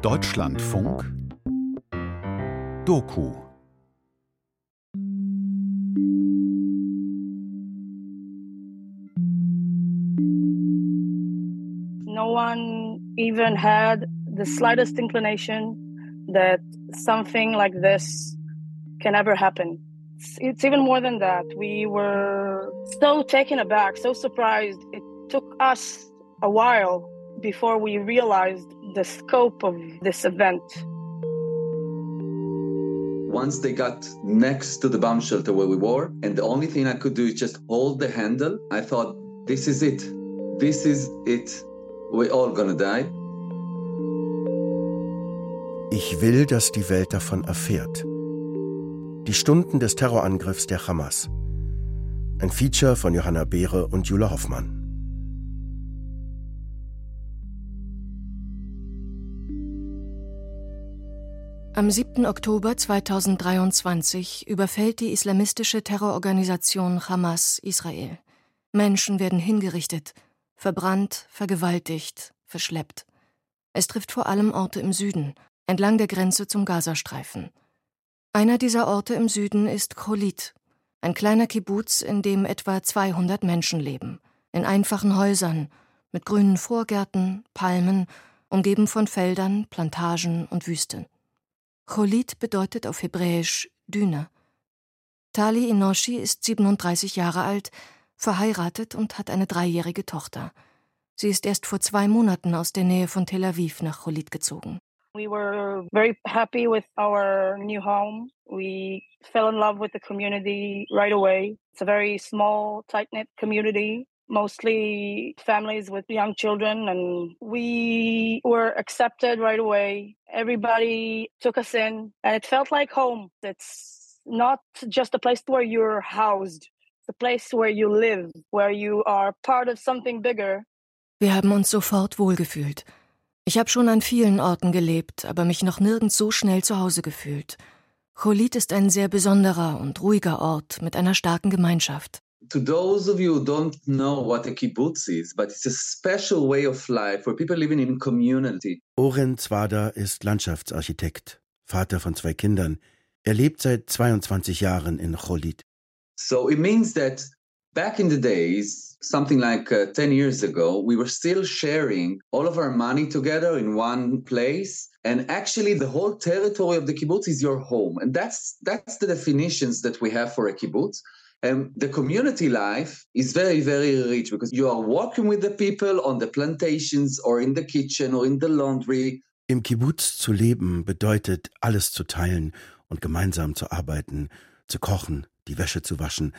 Deutschlandfunk Doku No one even had the slightest inclination that something like this can ever happen. It's, it's even more than that. We were so taken aback, so surprised. It took us a while before we realized the scope of this event. Once they got next to the bomb shelter where we were, and the only thing I could do is just hold the handle, I thought, this is it. This is it. We're all gonna die. Ich will, dass die Welt davon erfährt. Die Stunden des Terrorangriffs der Hamas. Ein Feature von Johanna Behre und Jule Hoffmann. Am 7. Oktober 2023 überfällt die islamistische Terrororganisation Hamas Israel. Menschen werden hingerichtet, verbrannt, vergewaltigt, verschleppt. Es trifft vor allem Orte im Süden, entlang der Grenze zum Gazastreifen. Einer dieser Orte im Süden ist Cholit, ein kleiner Kibbuz, in dem etwa 200 Menschen leben, in einfachen Häusern, mit grünen Vorgärten, Palmen, umgeben von Feldern, Plantagen und Wüsten. Cholit bedeutet auf Hebräisch Düne. Tali Inoshi ist 37 Jahre alt, verheiratet und hat eine dreijährige Tochter. Sie ist erst vor zwei Monaten aus der Nähe von Tel Aviv nach Cholit gezogen. We were very happy with our new home. We fell in love with the community right away. It's a very small, tight knit community. Mostly families with young children and we were accepted right away. Everybody took us in and it felt like home. It's not just a place where you're housed it's place where you live where you are part of something bigger. Wir haben uns sofort wohlgefühlt. Ich habe schon an vielen orten gelebt aber mich noch nirgends so schnell zu hause gefühlt. Cholit ist ein sehr besonderer und ruhiger ort mit einer starken gemeinschaft to those of you who don't know what a kibbutz is, but it's a special way of life for people living in community. Oren Zwada ist Landschaftsarchitekt, Vater von zwei Kindern. Er lebt seit 22 Jahren in Cholit. So it means that back in the days, something like uh, 10 years ago, we were still sharing all of our money together in one place. And actually, the whole territory of the kibbutz is your home. And that's, that's the definitions that we have for a kibbutz. And the community life is very, very rich because you are working with the people on the plantations or in the kitchen or in the laundry. Im Kibbutz zu leben bedeutet, alles zu teilen und gemeinsam zu arbeiten, zu kochen, die Wäsche zu waschen.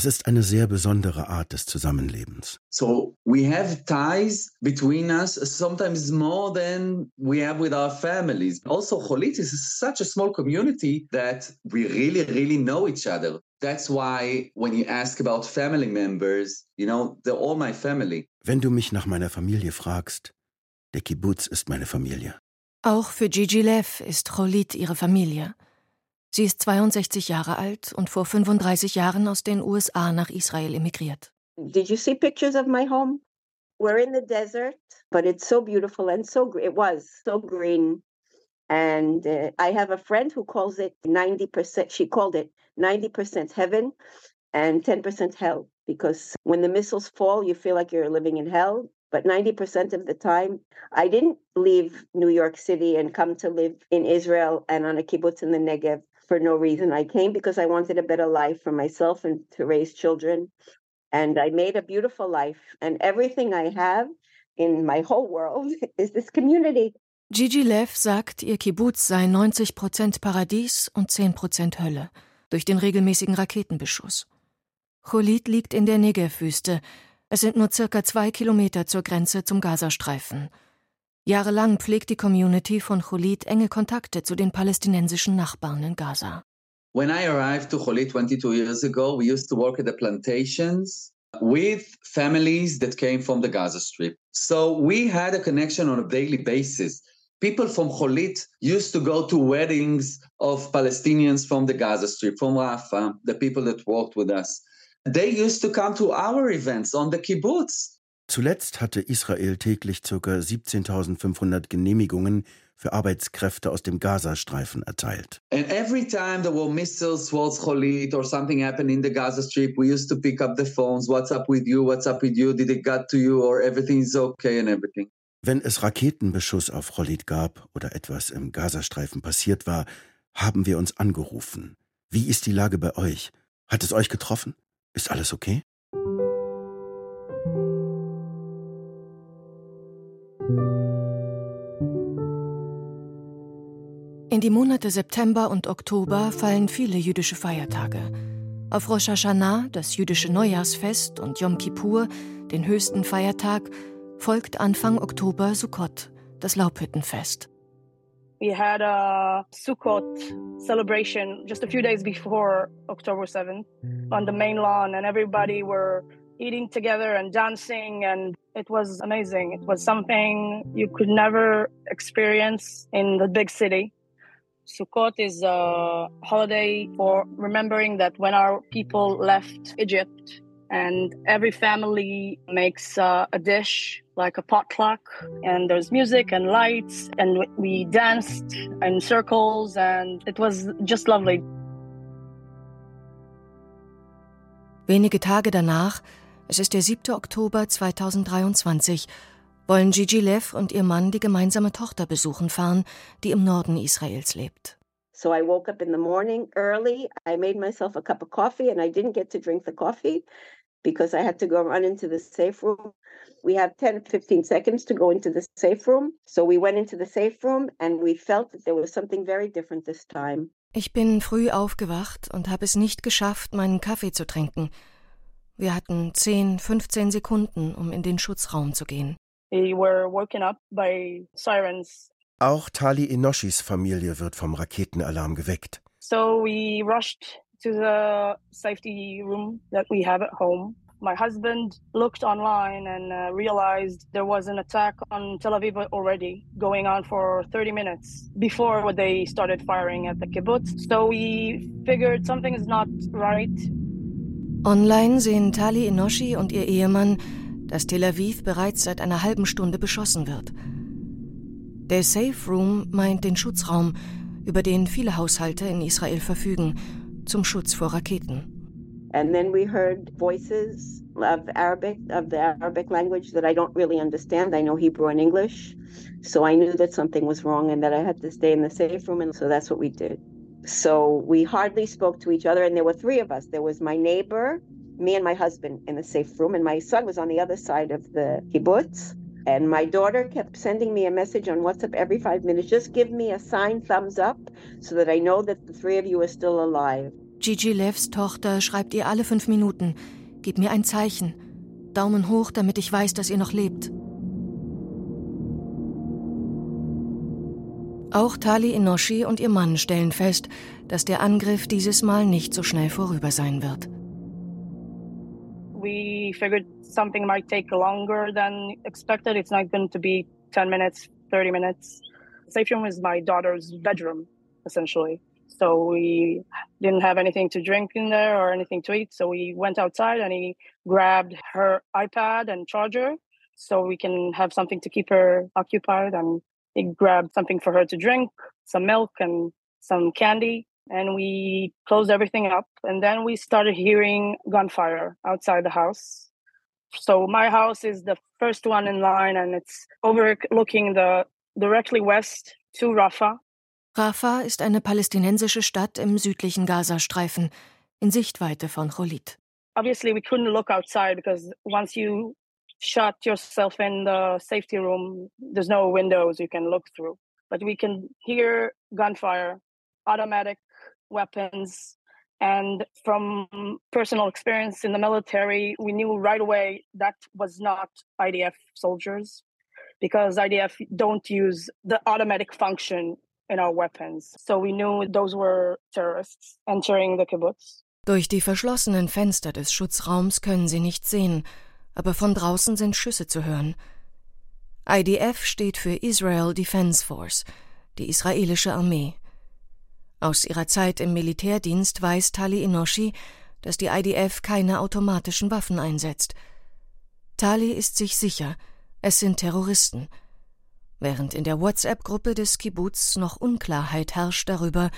Es ist eine sehr besondere Art des Zusammenlebens. So we have ties between us, sometimes more than we have with our families. Also, Cholit is such a small community that we really, really know each other. That's why when you ask about family members, you know, they're all my family. Wenn du mich nach meiner Familie fragst, der Kibbutz ist meine Familie. Auch für Gigi Lev ist Cholit ihre Familie. Sie ist 62 Jahre alt und vor 35 Jahren aus den USA nach Israel emigriert. Did you see pictures of my home? We're in the desert, but it's so beautiful and so it was so green. And uh, I have a friend who calls it 90%, she called it 90% heaven and 10% hell. Because when the missiles fall, you feel like you're living in hell. But 90% of the time, I didn't leave New York City and come to live in Israel and on a kibbutz in the Negev for no reason. I came because I wanted a better life for myself and to raise children. And I made a beautiful life. And everything I have in my whole world is this community. Gigi Lev sagt, ihr Kibbutz sei 90% Paradies und 10% Hölle durch den regelmäßigen Raketenbeschuss. Cholit liegt in der Negev-Wüste. Es sind nur circa zwei Kilometer zur Grenze zum Gazastreifen. Jahrelang pflegt die Community von Cholit enge Kontakte zu den palästinensischen Nachbarn in Gaza. When I arrived to Cholit 22 years ago, we used to work at the plantations with families that came from the Gaza Strip. So we had a connection on a daily basis. people from Cholit used to go to weddings of Palestinians from the Gaza Strip, from Rafah, the people that worked with us. They used to come to our events on the kibbutz. Zuletzt hatte Israel täglich ca. 17.500 Genehmigungen für Arbeitskräfte aus dem Gazastreifen erteilt. And every time there were missiles towards Cholit or something happened in the Gaza Strip, we used to pick up the phones. What's up with you? What's up with you? Did it get to you? Or everything is okay and everything. Wenn es Raketenbeschuss auf Cholit gab oder etwas im Gazastreifen passiert war, haben wir uns angerufen. Wie ist die Lage bei euch? Hat es euch getroffen? Ist alles okay? In die Monate September und Oktober fallen viele jüdische Feiertage. Auf Rosh Hashanah, das jüdische Neujahrsfest, und Yom Kippur, den höchsten Feiertag, folgt Anfang Oktober Sukkot, das Laubhüttenfest. We had a Sukkot celebration just a few days before October 7th on the main lawn, and everybody were eating together and dancing, and it was amazing. It was something you could never experience in the big city. Sukkot is a holiday for remembering that when our people left Egypt, and every family makes uh, a dish like a potluck and there's music and lights and we danced in circles and it was just lovely. Wenige Tage danach, es ist der 7. Oktober 2023, wollen Gigi Lev und ihr Mann die gemeinsame Tochter besuchen fahren, die im Norden Israels lebt. So I woke up in the morning early. I made myself a cup of coffee and I didn't get to drink the coffee because I had to go run into the safe room. We had 10 15 seconds to go into the safe room. So we went into the safe room and we felt that there was something very different this time. Ich bin früh aufgewacht und habe es nicht geschafft, meinen Kaffee zu trinken. Wir hatten 10, 15 Sekunden, um in den Schutzraum zu gehen. We were woken up by sirens. Auch Tali Inoshis Familie wird vom Raketenalarm geweckt. So we rushed to the safety room that we have at home. My husband looked online and uh, realized there was an attack on Tel Aviv already going on for 30 minutes before what they started firing at the kibbutz. So we figured something is not right. Online sehen Tali Inoshi und ihr Ehemann, dass Tel Aviv bereits seit einer halben Stunde beschossen wird. Der Safe Room meint den Schutzraum, über den viele Haushalte in Israel verfügen zum Schutz vor Raketen. And then we heard voices of Arabic, of the Arabic language that I don't really understand. I know Hebrew and English. So I knew that something was wrong and that I had to stay in the safe room. And so that's what we did. So we hardly spoke to each other. And there were three of us there was my neighbor, me and my husband in the safe room, and my son was on the other side of the kibbutz. And my daughter kept sending me a message on WhatsApp every five minutes. Just give me a sign, thumbs up, so that I know that the three of you are still alive. Gigi Levs Tochter schreibt ihr alle fünf Minuten: Gib mir ein Zeichen. Daumen hoch, damit ich weiß, dass ihr noch lebt. Auch Tali Inoshi und ihr Mann stellen fest, dass der Angriff dieses Mal nicht so schnell vorüber sein wird. We figured something might take longer than expected. It's not going to be 10 minutes, 30 minutes. Safe room is my daughter's bedroom, essentially. So we didn't have anything to drink in there or anything to eat. So we went outside and he grabbed her iPad and charger so we can have something to keep her occupied. And he grabbed something for her to drink, some milk and some candy. And we closed everything up. And then we started hearing gunfire outside the house. So my house is the first one in line and it's overlooking the directly west to Rafah. Rafah ist eine palästinensische Stadt im südlichen Gazastreifen, in Sichtweite von Cholit. Obviously, we couldn't look outside because once you shut yourself in the safety room, there's no windows you can look through. But we can hear gunfire, automatic weapons, and from personal experience in the military, we knew right away that was not IDF soldiers because IDF don't use the automatic function in our weapons. So we knew those were terrorists entering the kibbutz. Durch die verschlossenen Fenster des Schutzraums können sie nichts sehen, aber von draußen sind Schüsse zu hören. IDF steht für Israel Defense Force, die israelische Armee. Aus ihrer Zeit im Militärdienst weiß Tali Inoshi, dass die IDF keine automatischen Waffen einsetzt. Tali ist sich sicher, es sind Terroristen. während in der WhatsApp-Gruppe des Kibbutz noch Unklarheit herrscht darüber,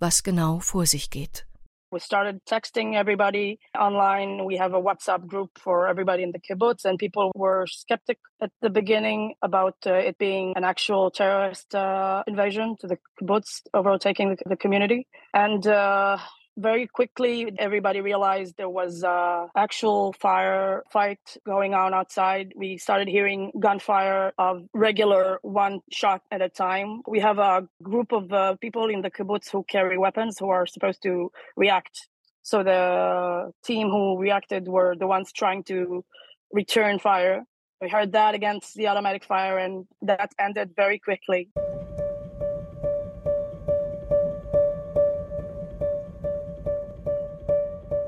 was genau vor sich geht. We started texting everybody online. We have a WhatsApp group for everybody in the kibbutz, and people were skeptic at the beginning about uh, it being an actual terrorist uh, invasion to the kibbutz, overtaking the, the community. And uh, very quickly everybody realized there was a actual fire fight going on outside. We started hearing gunfire of regular one shot at a time. We have a group of uh, people in the kibbutz who carry weapons who are supposed to react. So the team who reacted were the ones trying to return fire. We heard that against the automatic fire and that ended very quickly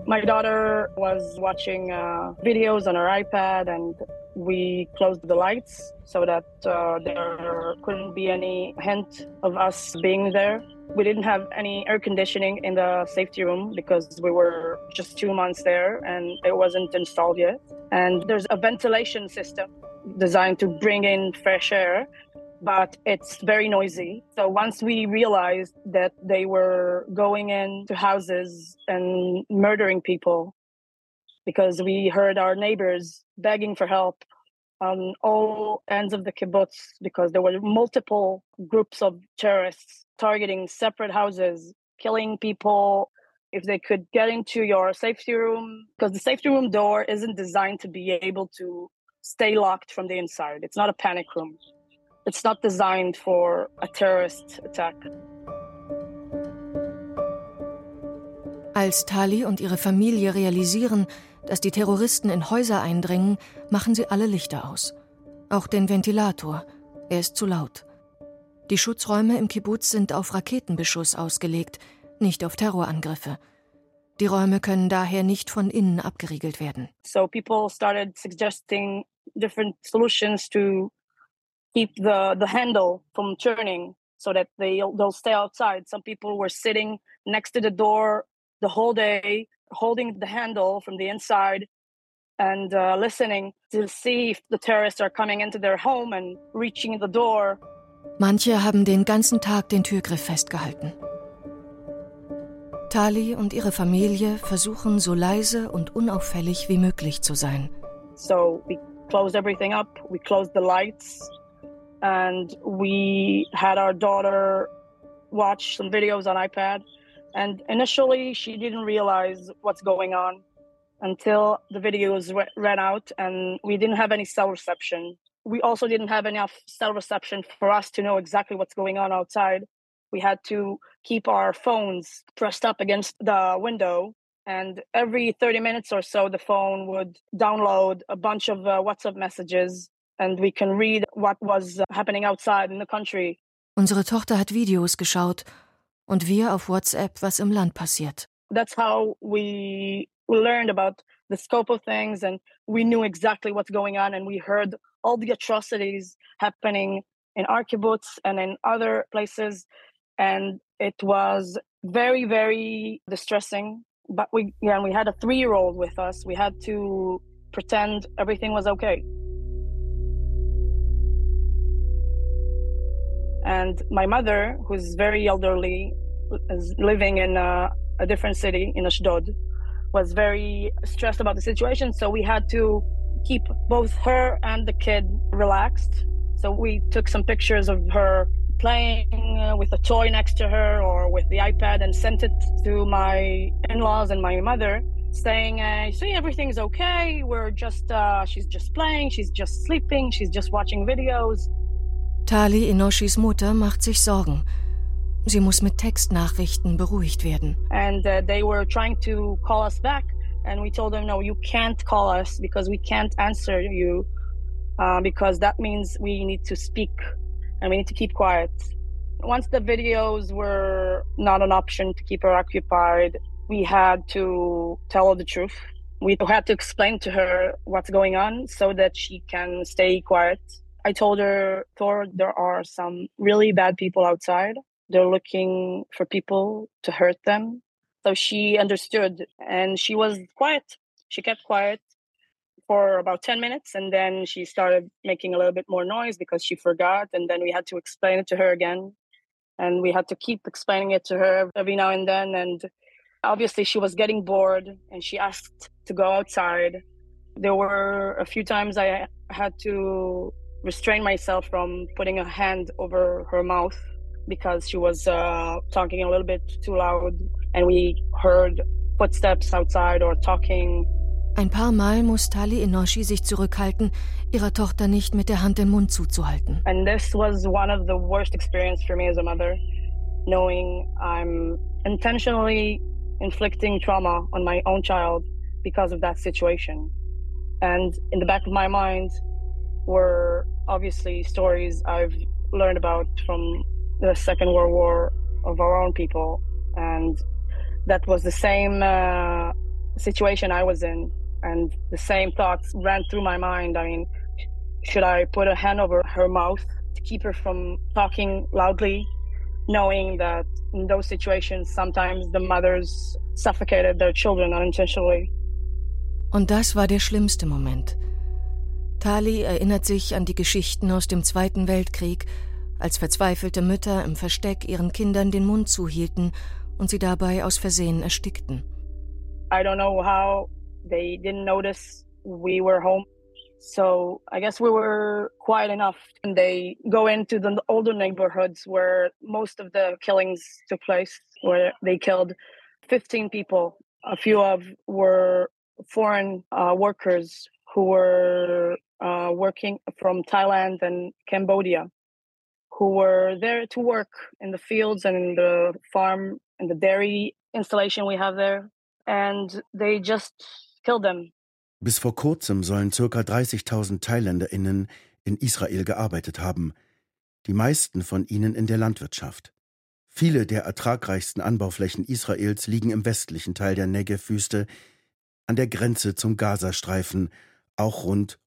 My daughter was watching uh, videos on her iPad, and we closed the lights so that uh, there couldn't be any hint of us being there. We didn't have any air conditioning in the safety room because we were just two months there and it wasn't installed yet. And there's a ventilation system designed to bring in fresh air but it's very noisy. So once we realized that they were going into houses and murdering people, because we heard our neighbors begging for help on all ends of the kibbutz, because there were multiple groups of terrorists targeting separate houses, killing people. If they could get into your safety room, because the safety room door isn't designed to be able to stay locked from the inside. It's not a panic room. It's not designed for a terrorist attack. Als Tali und ihre Familie realisieren, dass die Terroristen in Häuser eindringen, machen sie alle Lichter aus. Auch den Ventilator. Er ist zu laut. Die Schutzräume im Kibbutz sind auf Raketenbeschuss ausgelegt, nicht auf Terrorangriffe. Die Räume können daher nicht von innen abgeriegelt werden. So people started suggesting different solutions to keep the the handle from turning so that they they'll stay outside. Some people were sitting next to the door the whole day, holding the handle from the inside and uh, listening to see if the terrorists are coming into their home and reaching the door. Manche haben den ganzen Tag den Türgriff festgehalten. Tali und ihre Familie versuchen so leise und unauffällig wie möglich zu sein. So we closed everything up, we closed the lights, and we had our daughter watch some videos on iPad. And initially, she didn't realize what's going on until the videos re- ran out and we didn't have any cell reception. We also didn't have enough cell reception for us to know exactly what's going on outside. We had to keep our phones pressed up against the window. And every 30 minutes or so, the phone would download a bunch of uh, WhatsApp messages and we can read what was uh, happening outside in the country. Unsere Tochter hat Videos geschaut und wir auf WhatsApp, was im Land passiert. That's how we learned about the scope of things and we knew exactly what's going on and we heard all the atrocities happening in our kibbutz and in other places and it was very very distressing but we yeah and we had a 3 year old with us we had to pretend everything was okay And my mother, who's very elderly, is living in a, a different city in Ashdod, was very stressed about the situation. So we had to keep both her and the kid relaxed. So we took some pictures of her playing with a toy next to her or with the iPad and sent it to my in laws and my mother saying, uh, See, everything's okay. We're just, uh, she's just playing, she's just sleeping, she's just watching videos. Tali Inoshis Mutter macht sich Sorgen. Sie muss mit Textnachrichten beruhigt werden. And uh, they were trying to call us back and we told them no you can't call us because we can't answer you uh, because that means we need to speak and we need to keep quiet. Once the videos were not an option to keep her occupied, we had to tell her the truth. We had to explain to her what's going on so that she can stay quiet. I told her, Thor, there are some really bad people outside. They're looking for people to hurt them. So she understood and she was quiet. She kept quiet for about 10 minutes and then she started making a little bit more noise because she forgot and then we had to explain it to her again and we had to keep explaining it to her every now and then and obviously she was getting bored and she asked to go outside there were a few times i had to restrain myself from putting a hand over her mouth because she was uh, talking a little bit too loud and we heard footsteps outside or talking Ein paar Mal muss Tali Inoshi sich zurückhalten, ihrer Tochter nicht mit der Hand den Mund zuzuhalten. And this was one of the worst experiences for me as a mother, knowing I'm intentionally inflicting trauma on my own child because of that situation. And in the back of my mind were obviously stories I've learned about from the Second World War of our own people. And that was the same uh, situation I was in and the same thoughts ran through my mind. I mean, should I put a hand over her mouth to keep her from talking loudly, knowing that in those situations sometimes the mothers suffocated their children unintentionally? Und das war der schlimmste Moment. Tali erinnert sich an die Geschichten aus dem Zweiten Weltkrieg, als verzweifelte Mütter im Versteck ihren Kindern den Mund zuhielten und sie dabei aus Versehen erstickten. I don't know how They didn't notice we were home. So I guess we were quiet enough. And they go into the older neighborhoods where most of the killings took place, where they killed 15 people. A few of were foreign uh, workers who were uh, working from Thailand and Cambodia, who were there to work in the fields and in the farm and the dairy installation we have there. And they just Bis vor kurzem sollen ca. 30.000 ThailänderInnen in Israel gearbeitet haben, die meisten von ihnen in der Landwirtschaft. Viele der ertragreichsten Anbauflächen Israels liegen im westlichen Teil der Negev-Wüste, an der Grenze zum Gazastreifen, auch rund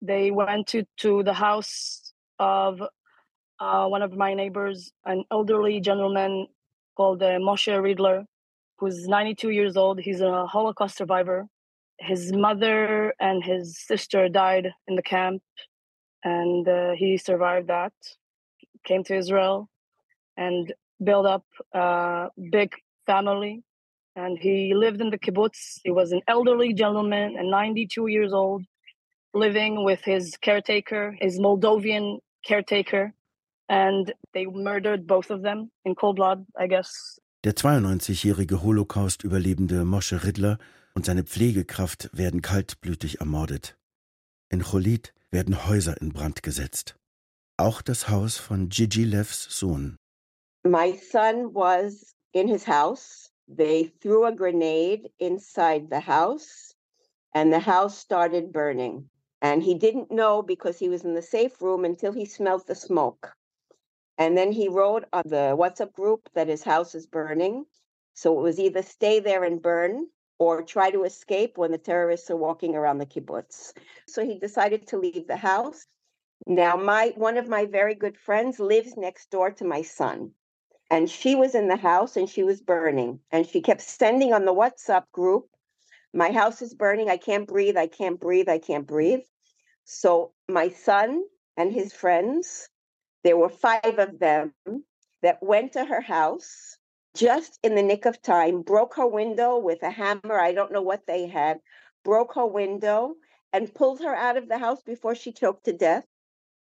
They went to, to the house of uh, one of my neighbors, an elderly gentleman called uh, Moshe Ridler. who's 92 years old. He's a Holocaust survivor. His mother and his sister died in the camp, and uh, he survived that. Came to Israel and built up a big family. And he lived in the kibbutz. He was an elderly gentleman and 92 years old, living with his caretaker, his Moldovan caretaker. And they murdered both of them in cold blood, I guess, Der 92-jährige Holocaust-Überlebende Moshe Riddler und seine Pflegekraft werden kaltblütig ermordet. In Cholit werden Häuser in Brand gesetzt. Auch das Haus von Gigi Levs Sohn. My son was in his house. They threw a grenade inside the house and the house started burning. And he didn't know because he was in the safe room until he smelled the smoke. And then he wrote on the WhatsApp group that his house is burning. So it was either stay there and burn or try to escape when the terrorists are walking around the kibbutz. So he decided to leave the house. Now, my one of my very good friends lives next door to my son. And she was in the house and she was burning. And she kept sending on the WhatsApp group, My house is burning. I can't breathe. I can't breathe. I can't breathe. So my son and his friends there were five of them that went to her house just in the nick of time, broke her window with a hammer. I don't know what they had, broke her window and pulled her out of the house before she choked to death.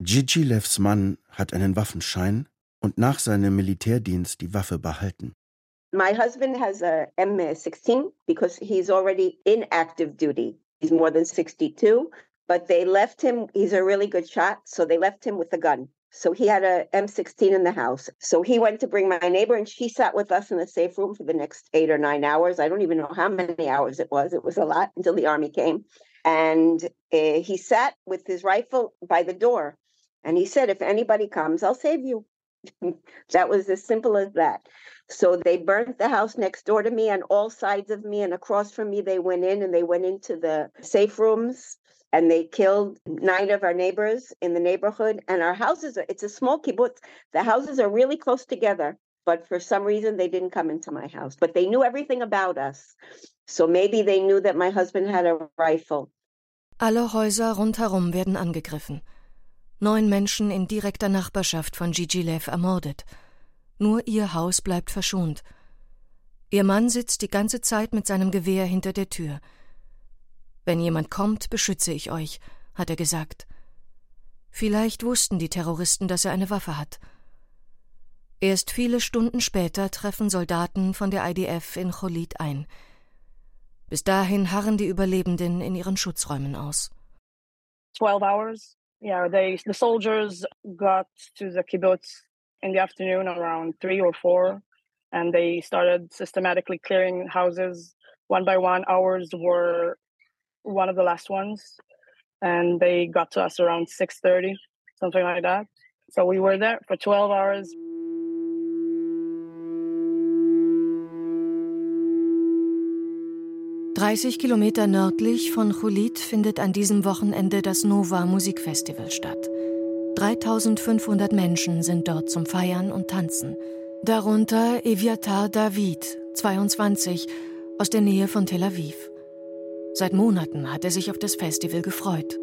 Gigi Levs Mann hat einen Waffenschein und nach seinem Militärdienst die Waffe behalten. My husband has a M16 because he's already in active duty. He's more than 62, but they left him, he's a really good shot, so they left him with a gun. So he had a M16 in the house. So he went to bring my neighbor, and she sat with us in the safe room for the next eight or nine hours. I don't even know how many hours it was. It was a lot until the army came. And uh, he sat with his rifle by the door. And he said, If anybody comes, I'll save you. That was as simple as that. So they burnt the house next door to me on all sides of me and across from me. They went in and they went into the safe rooms and they killed nine of our neighbors in the neighborhood. And our houses are, it's a small kibbutz. The houses are really close together, but for some reason they didn't come into my house. But they knew everything about us. So maybe they knew that my husband had a rifle. Alle Häuser rundherum werden angegriffen. Neun Menschen in direkter Nachbarschaft von Gigi Lev ermordet. Nur ihr Haus bleibt verschont. Ihr Mann sitzt die ganze Zeit mit seinem Gewehr hinter der Tür. Wenn jemand kommt, beschütze ich euch, hat er gesagt. Vielleicht wussten die Terroristen, dass er eine Waffe hat. Erst viele Stunden später treffen Soldaten von der IDF in Cholit ein. Bis dahin harren die Überlebenden in ihren Schutzräumen aus. 12 hours. Yeah, they the soldiers got to the kibbutz in the afternoon around three or four, and they started systematically clearing houses one by one. Ours were one of the last ones, and they got to us around six thirty, something like that. So we were there for twelve hours. Dreißig Kilometer nördlich von Chulit findet an diesem Wochenende das Nova Musikfestival statt. 3500 Menschen sind dort zum Feiern und Tanzen. Darunter Eviatar David, 22, aus der Nähe von Tel Aviv. Seit Monaten hat er sich auf das Festival gefreut.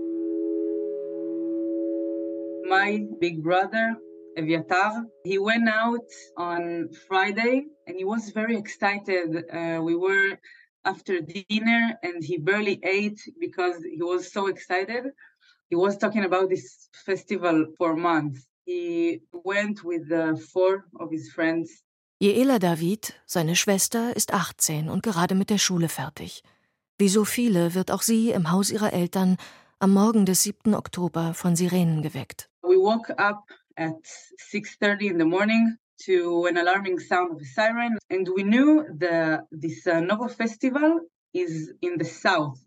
My big brother, Eviatar, he went out on Friday and he was very excited. Uh, we were after dinner and he barely ate because he was so excited. He was talking about this festival for months. He went with uh, four of his friends. Jeela David, seine Schwester, ist 18 und gerade mit der Schule fertig. Wie so viele wird auch sie im Haus ihrer Eltern am Morgen des 7. Oktober von Sirenen geweckt. We woke up at 6:30 in the morning to an alarming sound of a siren and we knew the this uh, festival is in the south.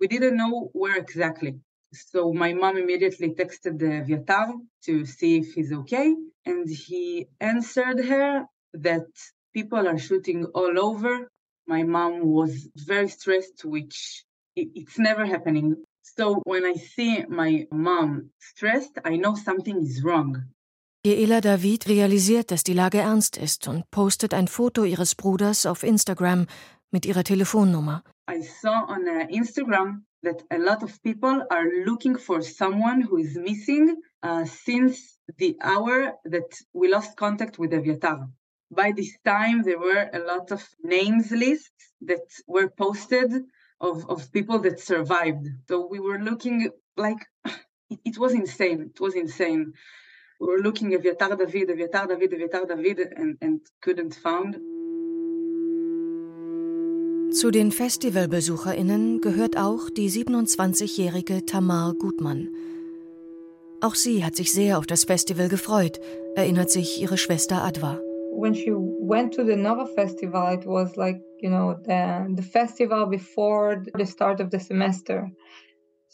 We didn't know where exactly. So my mom immediately texted the Viatar to see if he's okay, and he answered her that people are shooting all over. My mom was very stressed, which it's never happening. So when I see my mom stressed, I know something is wrong. Jeela David realisiert, dass die Lage ernst ist und postet ein Foto ihres Bruders auf Instagram mit ihrer Telefonnummer. I saw on uh, Instagram that a lot of people are looking for someone who is missing uh, since the hour that we lost contact with Eviatar. By this time, there were a lot of names lists that were posted of, of people that survived. So we were looking like it, it was insane. It was insane. We were looking Eviatar David, Eviatar David, Eviatar David, and, and couldn't found. Zu den Festivalbesucherinnen gehört auch die 27-jährige Tamar Gutmann. Auch sie hat sich sehr auf das Festival gefreut, erinnert sich ihre Schwester Adwa. When she went to the Nova Festival, it was like, you know, the, the festival before the start of the semester.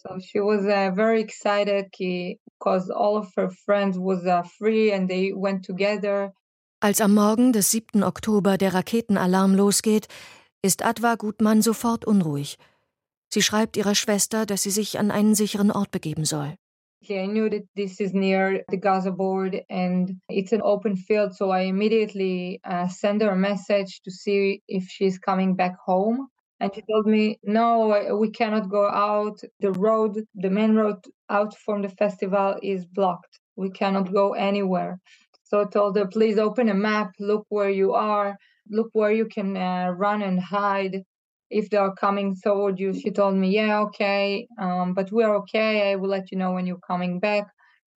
So she was uh, very excited because all of her friends was uh, free and they went together. Als am Morgen des 7. Oktober der Raketenalarm losgeht, ist Adwa Gutmann sofort unruhig. Sie schreibt ihrer Schwester, dass sie sich an einen sicheren Ort begeben soll. I knew that this is near the Gaza border and it's an open field, so I immediately uh, her a message to see if she's coming back home. And she told me, No, we cannot go out. The road, the main road out from the festival is blocked. We cannot go anywhere. So I told her, Please open a map, look where you are look where you can uh, run and hide if they are coming toward you. She told me, yeah, okay, um, but we're okay. I will let you know when you're coming back.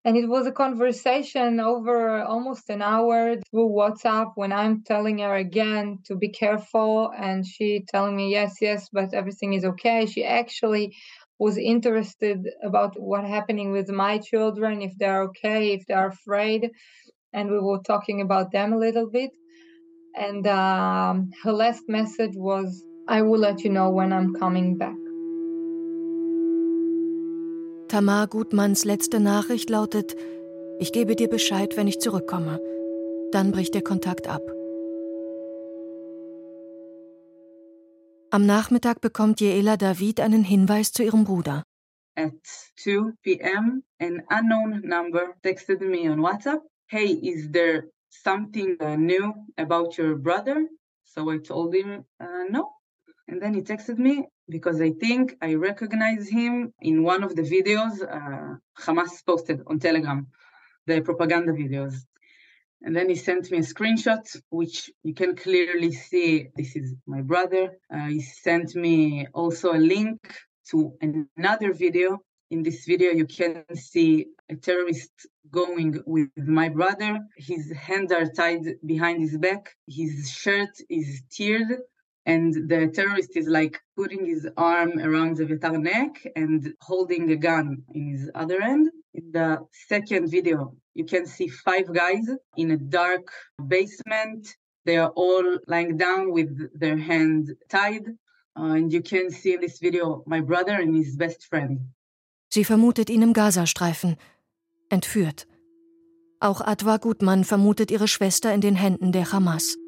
And it was a conversation over almost an hour through WhatsApp when I'm telling her again to be careful. And she telling me, yes, yes, but everything is okay. She actually was interested about what happening with my children, if they're okay, if they're afraid. And we were talking about them a little bit. And um, her last message was, I will let you know when I'm coming back. Tamar Gutmanns letzte Nachricht lautet: Ich gebe dir Bescheid, wenn ich zurückkomme. Dann bricht der Kontakt ab. Am Nachmittag bekommt Jeela David einen Hinweis zu ihrem Bruder. At 2 p.m., an unknown number texted me on WhatsApp. Hey, is there something uh, new about your brother? So I told him, uh, no. And then he texted me because I think I recognize him in one of the videos uh, Hamas posted on Telegram, the propaganda videos. And then he sent me a screenshot, which you can clearly see this is my brother. Uh, he sent me also a link to another video. In this video, you can see a terrorist going with my brother. His hands are tied behind his back. His shirt is teared. And the terrorist is like putting his arm around the Eviatar neck and holding a gun in his other end. In the second video, you can see five guys in a dark basement. They are all lying down with their hands tied. Uh, and you can see in this video my brother and his best friend. Sie vermutet ihn im Gazastreifen, entführt. Auch Adwa Gutmann vermutet ihre Schwester in den Händen der Hamas.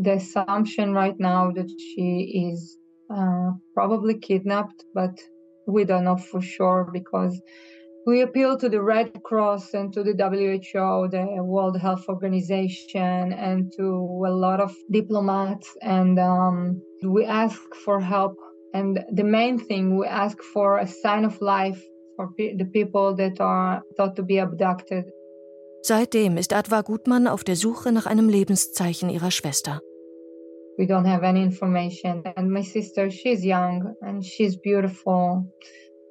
The assumption right now that she is uh, probably kidnapped, but we don't know for sure because we appeal to the Red Cross and to the WHO, the World Health Organization, and to a lot of diplomats. And um, we ask for help. And the main thing, we ask for a sign of life for pe- the people that are thought to be abducted. Seitdem ist Adwa Gutmann auf der Suche nach einem Lebenszeichen ihrer Schwester. We don't have any information. And my sister, she's young and she's beautiful.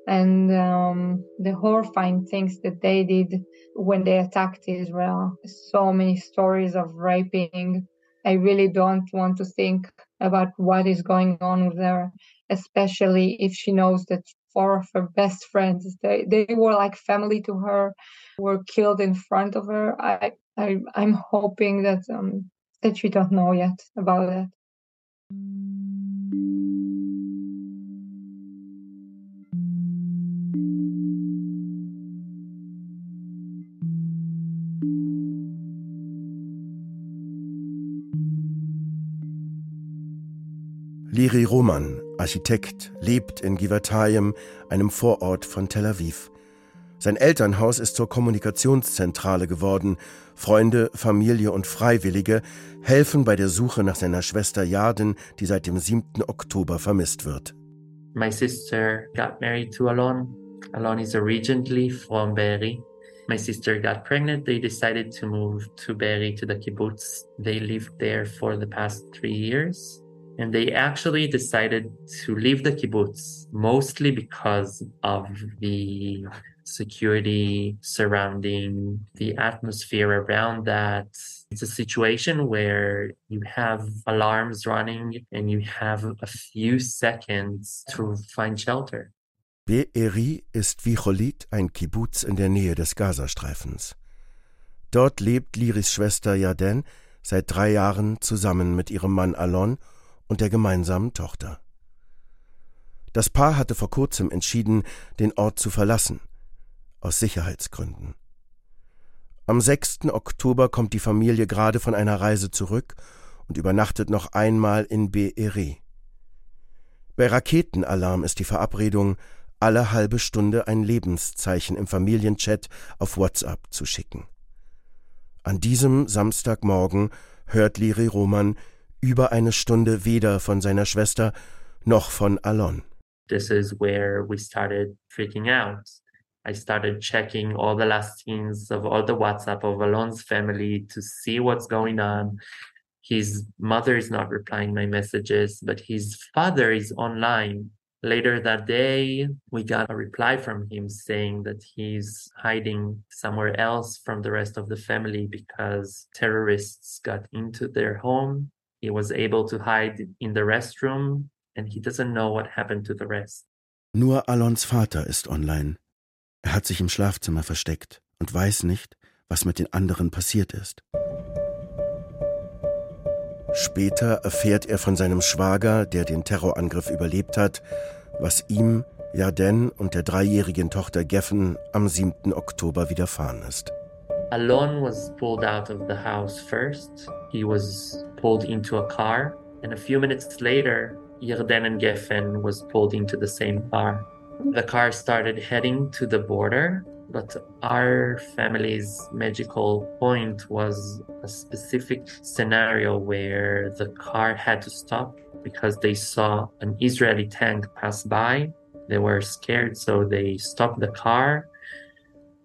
and um, the horrifying things that they did when they attacked Israel. So many stories of raping. I really don't want to think about what is going on with her, especially if she knows that four of her best friends, they, they were like family to her, were killed in front of her. I, I I'm hoping that um, that she don't know yet about that. Liri Roman, Architekt, lebt in Givatayim, einem Vorort von Tel Aviv. Sein Elternhaus ist zur Kommunikationszentrale geworden. Freunde, Familie und Freiwillige helfen bei der Suche nach seiner Schwester Yarden, die seit dem 7. Oktober vermisst wird. My sister got married to Alon. Alon is originally from Be'eri. My sister got pregnant. They decided to move to Be'eri, to the kibbutz. They lived there for the past three years. And they actually decided to leave the kibbutz mostly because of the security surrounding the atmosphere around that. It's a situation where you have alarms running and you have a few seconds to find shelter. Be'eri ist wie Cholit ein Kibbutz in der Nähe des Gazastreifens. Dort lebt Liris Schwester Yaden seit drei Jahren zusammen mit ihrem Mann Alon und der gemeinsamen Tochter. Das Paar hatte vor kurzem entschieden, den Ort zu verlassen, aus Sicherheitsgründen. Am 6. Oktober kommt die Familie gerade von einer Reise zurück und übernachtet noch einmal in Be'eri. Bei Raketenalarm ist die Verabredung, alle halbe Stunde ein Lebenszeichen im Familienchat auf WhatsApp zu schicken. An diesem Samstagmorgen hört Liri Roman über eine Stunde weder von seiner Schwester noch von Alon. This is where we started freaking out. I started checking all the last scenes of all the WhatsApp of Alon's family to see what's going on. His mother is not replying my messages, but his father is online. Later that day, we got a reply from him saying that he's hiding somewhere else from the rest of the family because terrorists got into their home. He was able to hide in the restroom and he doesn't know what happened to the rest. Nur Alons Vater ist online. Er hat sich im Schlafzimmer versteckt und weiß nicht, was mit den anderen passiert ist. Später erfährt er von seinem Schwager, der den Terrorangriff überlebt hat, was ihm, Yarden und der dreijährigen Tochter Geffen am 7. Oktober widerfahren ist. Alon was pulled out of the house first. He was pulled into a car, and a few minutes later, Yerden and Geffen was pulled into the same car. The car started heading to the border, but our family's magical point was a specific scenario where the car had to stop because they saw an Israeli tank pass by. They were scared, so they stopped the car.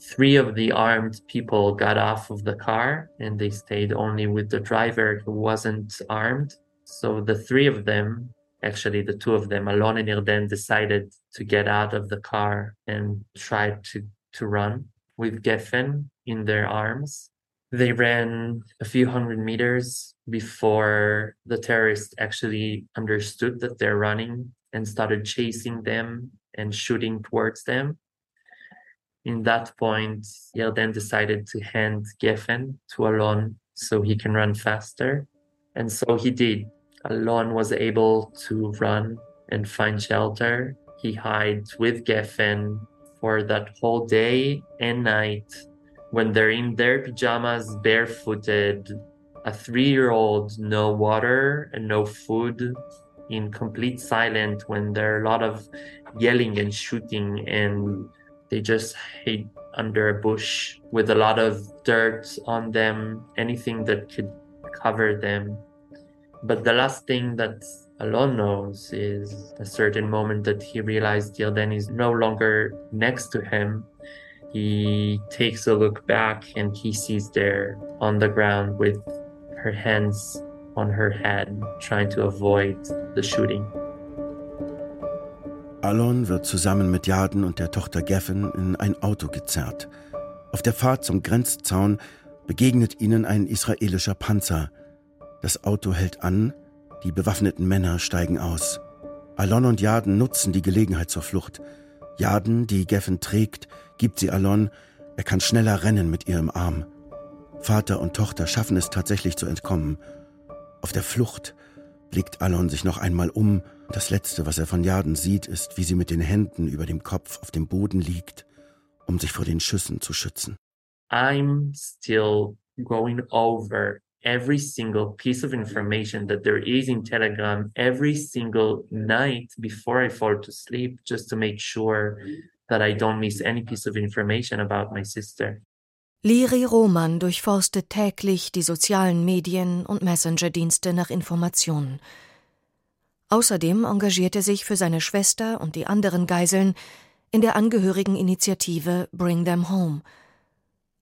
Three of the armed people got off of the car and they stayed only with the driver who wasn't armed. So the three of them, actually the two of them, Alon and Yarden, decided to get out of the car and tried to, to run with Geffen in their arms. They ran a few hundred meters before the terrorists actually understood that they're running and started chasing them and shooting towards them. In that point, Yarden decided to hand Geffen to Alon so he can run faster. And so he did. Alon was able to run and find shelter. He hides with Geffen for that whole day and night when they're in their pajamas, barefooted, a three year old, no water and no food, in complete silence when there are a lot of yelling and shooting and they just hide under a bush with a lot of dirt on them, anything that could cover them. But the last thing that Alon knows is a certain moment that he realized Yarden is no longer next to him. He takes a look back and he sees there on the ground with her hands on her head, trying to avoid the shooting. Alon wird zusammen mit Yarden und der Tochter Geffen in ein Auto gezerrt. Auf der Fahrt zum Grenzzaun begegnet ihnen ein israelischer Panzer. Das Auto hält an, die bewaffneten Männer steigen aus. Alon und Jaden nutzen die Gelegenheit zur Flucht. Jaden, die Geffen trägt, gibt sie Alon, er kann schneller rennen mit ihr im Arm. Vater und Tochter schaffen es tatsächlich zu entkommen. Auf der Flucht blickt Alon sich noch einmal um. Das Letzte, was er von Jaden sieht, ist, wie sie mit den Händen über dem Kopf auf dem Boden liegt, um sich vor den Schüssen zu schützen. I'm still going over every single piece of information that there is in Telegram every single night before I fall to sleep, just to make sure that I don't miss any piece of information about my sister. Liri Roman durchforstet täglich die sozialen Medien und Messenger-Dienste nach Informationen. Außerdem engagiert er sich für seine Schwester und die anderen Geiseln in der Angehörigeninitiative Bring Them Home.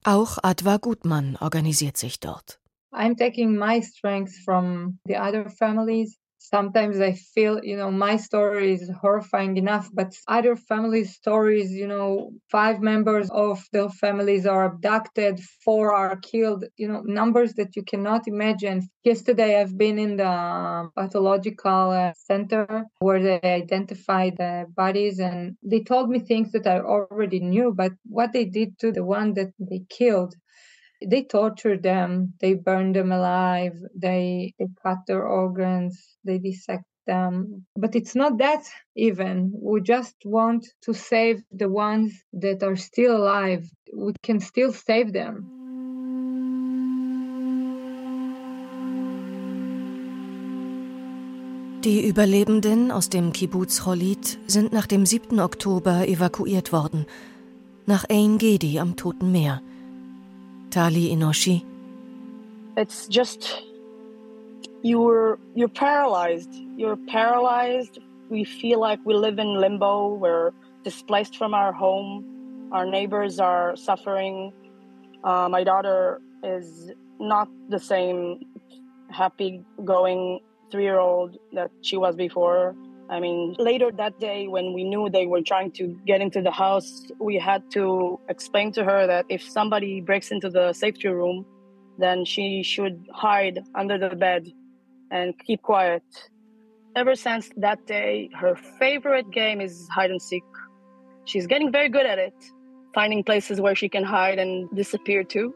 Auch Adwa Gutmann organisiert sich dort. I'm taking my strength from the other families sometimes I feel, you know, my story is horrifying enough, but other families' stories, you know, five members of the families are abducted, four are killed, you know, numbers that you cannot imagine. Yesterday, I've been in the pathological uh, center where they identified the bodies and they told me things that I already knew, but what they did to the one that they killed they tortured them they burned them alive they, they cut their organs they dissect them but it's not that even we just want to save the ones that are still alive we can still save them Die Überlebenden aus dem Kibbutz Cholit sind nach dem 7. Oktober evakuiert worden, nach Ein Gedi am Toten Meer. Tali Inoshi. It's just you're you're paralyzed. You're paralyzed. We feel like we live in limbo. We're displaced from our home. Our neighbors are suffering. Uh, my daughter is not the same happy going three year old that she was before. I mean, later that day, when we knew they were trying to get into the house, we had to explain to her that if somebody breaks into the safety room, then she should hide under the bed and keep quiet. Ever since that day, her favorite game is hide and seek. She's getting very good at it, finding places where she can hide and disappear to,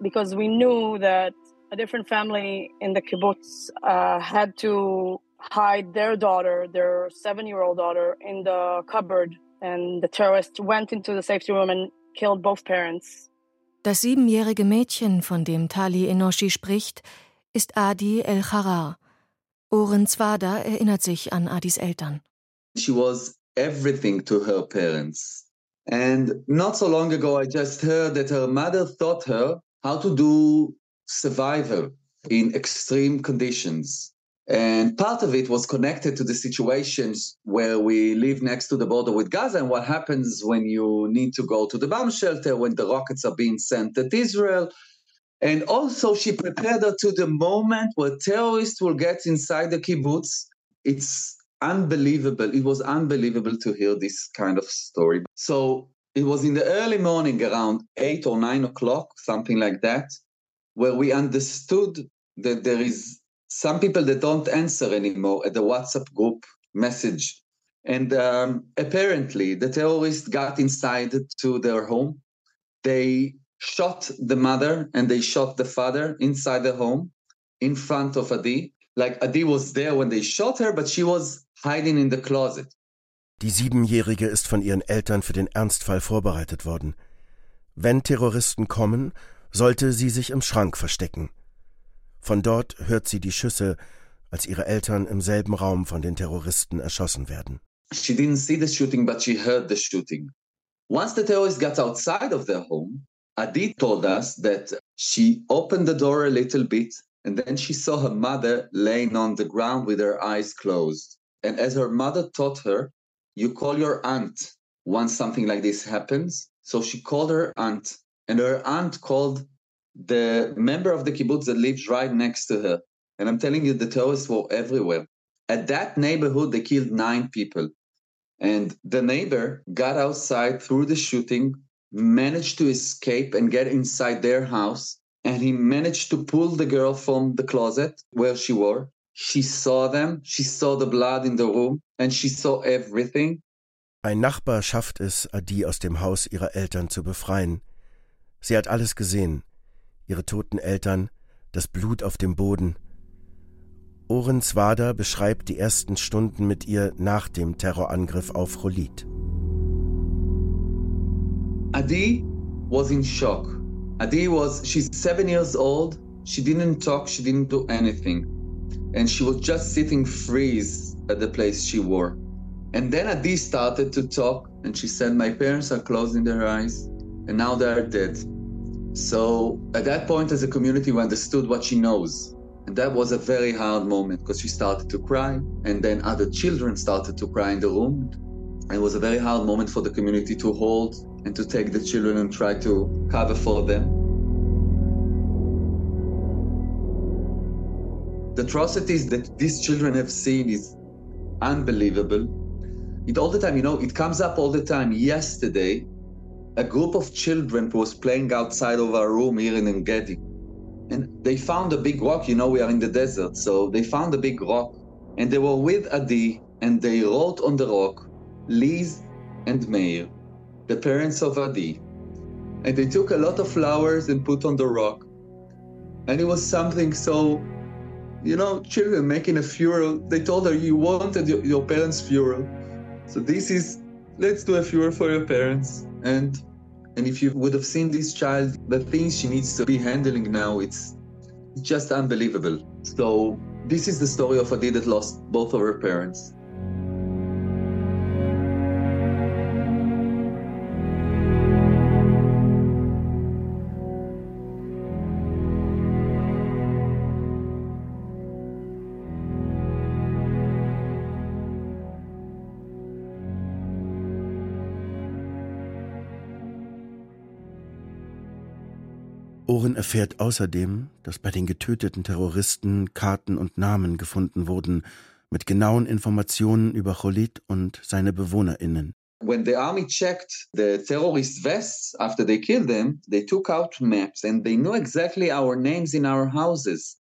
because we knew that a different family in the kibbutz uh, had to hide their daughter, their seven year old daughter, in the cupboard. And the terrorist went into the safety room and killed both parents. Das siebenjährige Mädchen, von dem Tali Enoshi spricht, ist Adi El-Harar. Oren Zwada erinnert sich an Adis Eltern. She was everything to her parents. And not so long ago, I just heard that her mother taught her how to do survival in extreme conditions. And part of it was connected to the situations where we live next to the border with Gaza and what happens when you need to go to the bomb shelter, when the rockets are being sent at Israel. And also, she prepared her to the moment where terrorists will get inside the kibbutz. It's unbelievable. It was unbelievable to hear this kind of story. So it was in the early morning, around eight or nine o'clock, something like that, where we understood that there is some people that don't answer anymore at the WhatsApp group message. And um, apparently, the terrorists got inside to their home. They shot the mother and they shot the father inside the home in front of Adi. Like Adi was there when they shot her, but she was hiding in the closet. Die Siebenjährige ist von ihren Eltern für den Ernstfall vorbereitet worden. Wenn Terroristen kommen, sollte sie sich im Schrank verstecken. Von dort hört sie die Schüsse, als ihre Eltern im selben Raum von den Terroristen erschossen werden. She didn't see the shooting, but she heard the shooting. Once the terrorists got outside of their home, Adi told us that she opened the door a little bit and then she saw her mother laying on the ground with her eyes closed. And as her mother taught her, you call your aunt once something like this happens. So she called her aunt, and her aunt called the member of the kibbutz that lives right next to her. And I'm telling you, the terrorists were everywhere. At that neighborhood, they killed nine people. And the neighbor got outside through the shooting, managed to escape and get inside their house. And he managed to pull the girl from the closet where she was. She saw them, she saw the blood in the room, and she saw everything. Ein Nachbar schafft es, Adi aus dem Haus ihrer Eltern zu befreien. Sie hat alles gesehen ihre toten Eltern, das Blut auf dem Boden. Oren Zwada beschreibt die ersten Stunden mit ihr nach dem Terrorangriff auf Cholit. Adi was in shock. Adi was, she's seven years old. She didn't talk, she didn't do anything. And she was just sitting freeze at the place she wore. And then Adi started to talk and she said, My parents are closing their eyes and now they are dead. So at that point, as a community, we understood what she knows. And that was a very hard moment because she started to cry, and then other children started to cry in the room. And it was a very hard moment for the community to hold and to take the children and try to cover for them. The atrocities that these children have seen is unbelievable. It all the time, you know, it comes up all the time. Yesterday, a group of children was playing outside of our room here in Ein Gedi. And they found a big rock. You know, we are in the desert. So they found a big rock. And they were with Adi, and they wrote on the rock, Liz and Meir, the parents of Adi. And they took a lot of flowers and put on the rock. And it was something so, you know, children making a funeral. They told her, You wanted your, your parents' funeral. So this is, let's do a funeral for your parents and and if you would have seen this child the things she needs to be handling now it's just unbelievable. So this is the story of Adi that lost both of her parents Oren erfährt außerdem, dass bei den getöteten Terroristen Karten und Namen gefunden wurden, mit genauen Informationen über Cholit und seine BewohnerInnen. When the army checked the terrorist vests after they killed them, they took out maps and they knew exactly our names in our houses.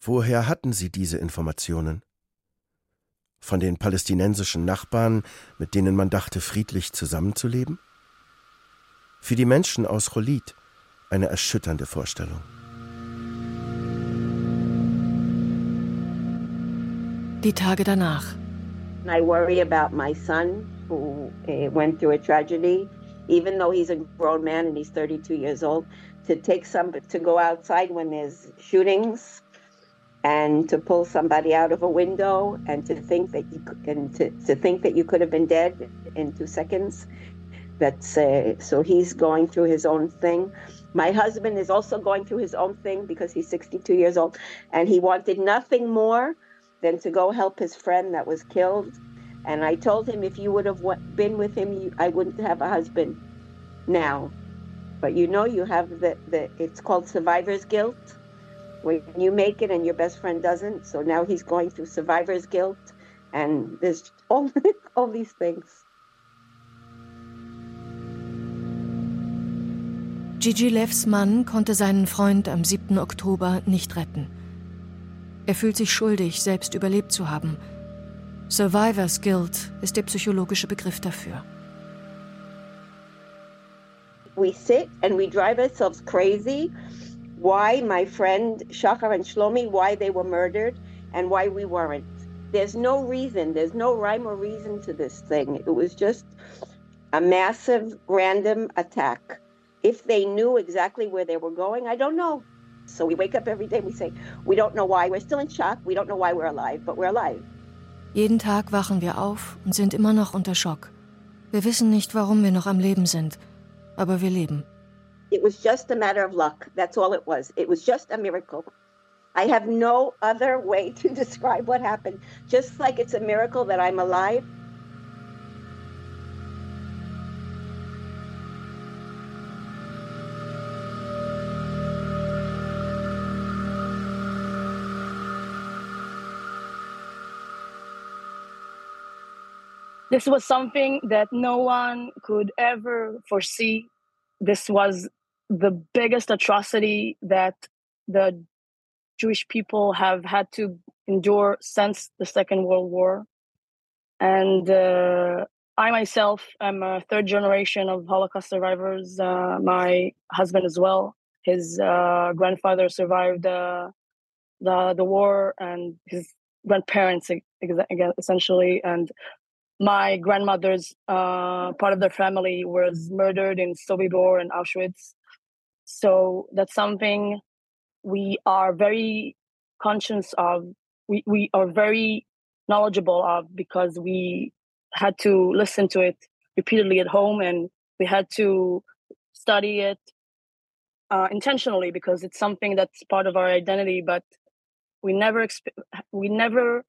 Woher hatten sie diese Informationen? Von den palästinensischen Nachbarn, mit denen man dachte, friedlich zusammenzuleben? Für die Menschen aus Cholit eine erschütternde Vorstellung. Die Tage danach. I worry about my son who uh, went through a tragedy, even though he's a grown man and he's 32 years old, to take some to go outside when there's shootings and to pull somebody out of a window and to think that you and to, to think that you could have been dead in two seconds that's uh, so he's going through his own thing my husband is also going through his own thing because he's 62 years old and he wanted nothing more than to go help his friend that was killed. And I told him if you would have been with him, you, I wouldn't have a husband now. But you know, you have the, the it's called survivor's guilt when you make it and your best friend doesn't. So now he's going through survivor's guilt, and there's all, all these things. Gigi Levs Mann konnte seinen Freund am 7. Oktober nicht retten. Er fühlt sich schuldig, selbst überlebt zu haben. Survivor's Guilt ist der psychologische Begriff dafür. We sit and we drive ourselves crazy. Why my friend Shachar and Shlomi, why they were murdered and why we weren't. There's no reason, there's no rhyme or reason to this thing. It was just a massive random attack. If they knew exactly where they were going, I don't know. So we wake up every day, we say, we don't know why, we're still in shock, we don't know why we're alive, but we're alive. Jeden Tag wachen wir auf und sind immer noch unter Schock. Wir wissen nicht, warum wir noch am Leben sind, aber wir leben. It was just a matter of luck. That's all it was. It was just a miracle. I have no other way to describe what happened. Just like it's a miracle that I'm alive, this was something that no one could ever foresee. This was the biggest atrocity that the Jewish people have had to endure since the Second World War. And uh, I myself am a third generation of Holocaust survivors. Uh, my husband as well. His uh, grandfather survived uh, the the war, and his grandparents essentially. And my grandmother's uh, part of their family was murdered in Sobibor and Auschwitz. So that's something we are very conscious of. We, we are very knowledgeable of because we had to listen to it repeatedly at home and we had to study it uh, intentionally because it's something that's part of our identity but we never exp- we never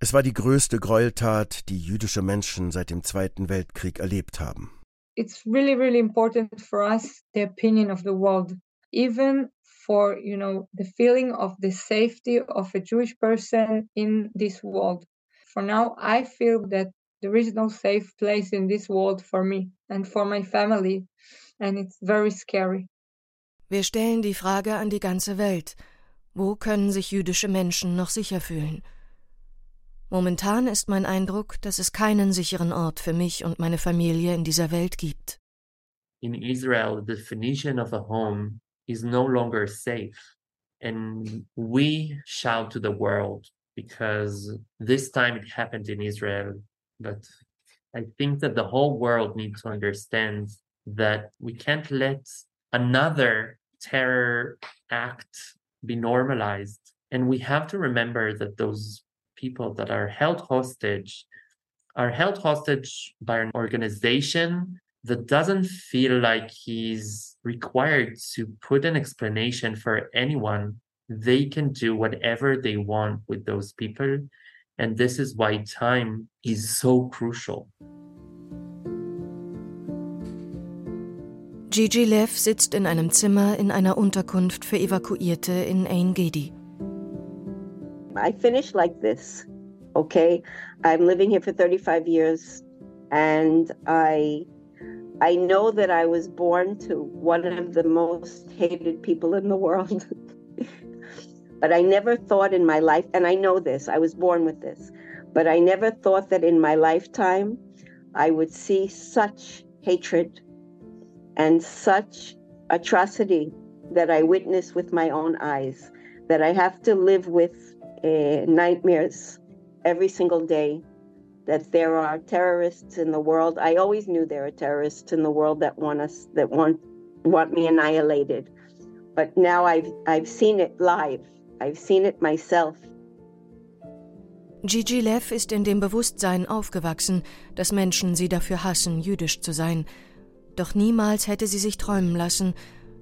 Es war die größte Gräueltat, die jüdische Menschen seit dem Zweiten Weltkrieg erlebt haben. It's really, really important for us the opinion of the world, even for you know the feeling of the safety of a Jewish person in this world. For now, I feel that there is no safe place in this world for me and for my family, and it's very scary. Wir stellen die Frage an die ganze Welt. Wo können sich jüdische Menschen noch sicher fühlen? Momentan ist mein Eindruck, dass es keinen sicheren Ort für mich und meine Familie in dieser Welt gibt. In Israel, the definition of a home is no longer safe. And we shout to the world because this time it happened in Israel. But I think that the whole world needs to understand that we can't let another terror act be normalized. And we have to remember that those people that are held hostage are held hostage by an organization that doesn't feel like he's required to put an explanation for anyone. They can do whatever they want with those people. And this is why time is so crucial. Gigi Lev sitzt in einem Zimmer in einer Unterkunft für Evakuierte in Ein Gedi. I finished like this. Okay, I'm living here for 35 years and I I know that I was born to one of the most hated people in the world. but I never thought in my life and I know this, I was born with this, but I never thought that in my lifetime I would see such hatred and such atrocity that I witness with my own eyes, that I have to live with uh, nightmares every single day. That there are terrorists in the world. I always knew there are terrorists in the world that want us, that want want me annihilated. But now I've I've seen it live. I've seen it myself. Gigi Lev ist in dem Bewusstsein aufgewachsen, dass Menschen sie dafür hassen, jüdisch zu sein Doch niemals hätte sie sich träumen lassen,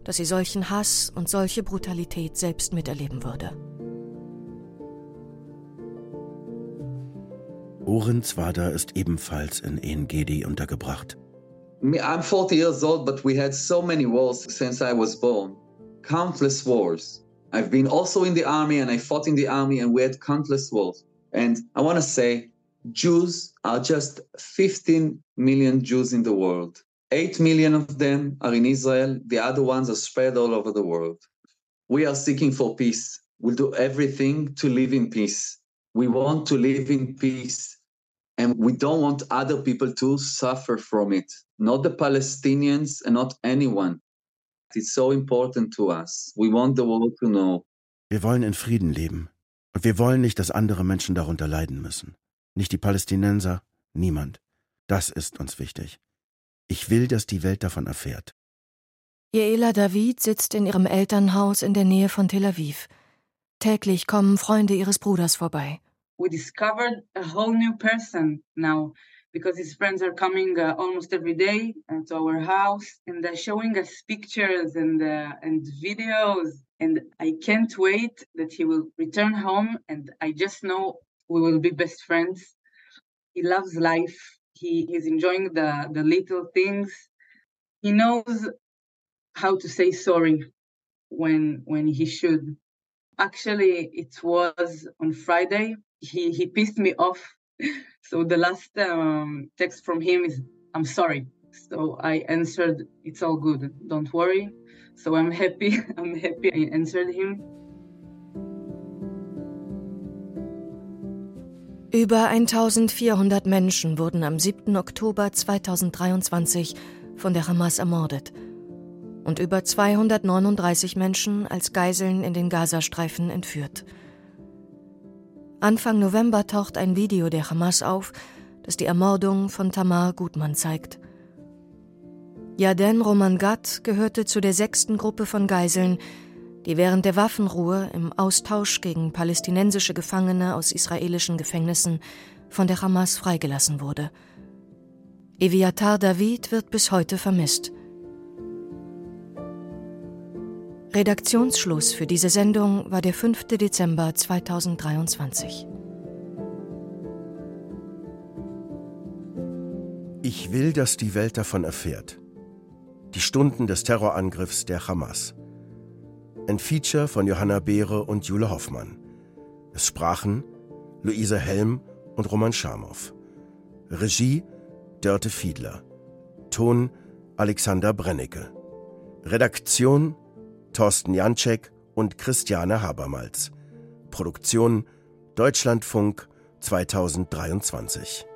dass sie solchen Hass und solche Brutalität selbst miterleben würde. Oren Zwada ist ebenfalls in En-Gedi untergebracht. I'm 40 years old, but we had so many wars since I was born. Countless wars. I've been also in the army and I fought in the army and we had countless wars. And I want to say, Jews are just 15 million Jews in the world. 8 million of them are in Israel. The other ones are spread all over the world. We are seeking for peace. We'll do everything to live in peace. We want to live in peace and we don't want other people to suffer from it, not the Palestinians and not anyone. It's so important to us. We want the world to know. Wir wollen in Frieden leben und wir wollen nicht, dass andere Menschen darunter leiden müssen. Nicht die Palästinenser, niemand. Das ist uns wichtig. Ich will, dass die Welt davon erfährt. Yaela David sitzt in ihrem Elternhaus in der Nähe von Tel Aviv. Täglich kommen Freunde ihres Bruders vorbei. we discovered a whole new person now because his friends are coming uh, almost every day uh, to our house and they're showing us pictures and uh, and videos and I can't wait that he will return home and I just know we will be best friends. He loves life. He is enjoying the the little things. He knows how to say sorry when when he should. Actually, it was on Friday he he pissed me off. So the last um, text from him is, "I'm sorry." So I answered, "It's all good. Don't worry." So I'm happy. I'm happy I answered him. Über 1400 Menschen wurden am 7. Oktober 2023 von der Hamas ermordet und über 239 Menschen als Geiseln in den Gazastreifen entführt. Anfang November taucht ein Video der Hamas auf, das die Ermordung von Tamar Gutmann zeigt. Yaden Romangat gehörte zu der sechsten Gruppe von Geiseln, die während der Waffenruhe im Austausch gegen palästinensische Gefangene aus israelischen Gefängnissen von der Hamas freigelassen wurde. Eviatar David wird bis heute vermisst. Redaktionsschluss für diese Sendung war der 5. Dezember 2023. Ich will, dass die Welt davon erfährt. Die Stunden des Terrorangriffs der Hamas. Ein Feature von Johanna Beere und Jule Hoffmann. Es sprachen Luise Helm und Roman Schamow. Regie Dörte Fiedler. Ton Alexander Brennecke. Redaktion Thorsten Janczek und Christiane Habermals. Produktion Deutschlandfunk 2023.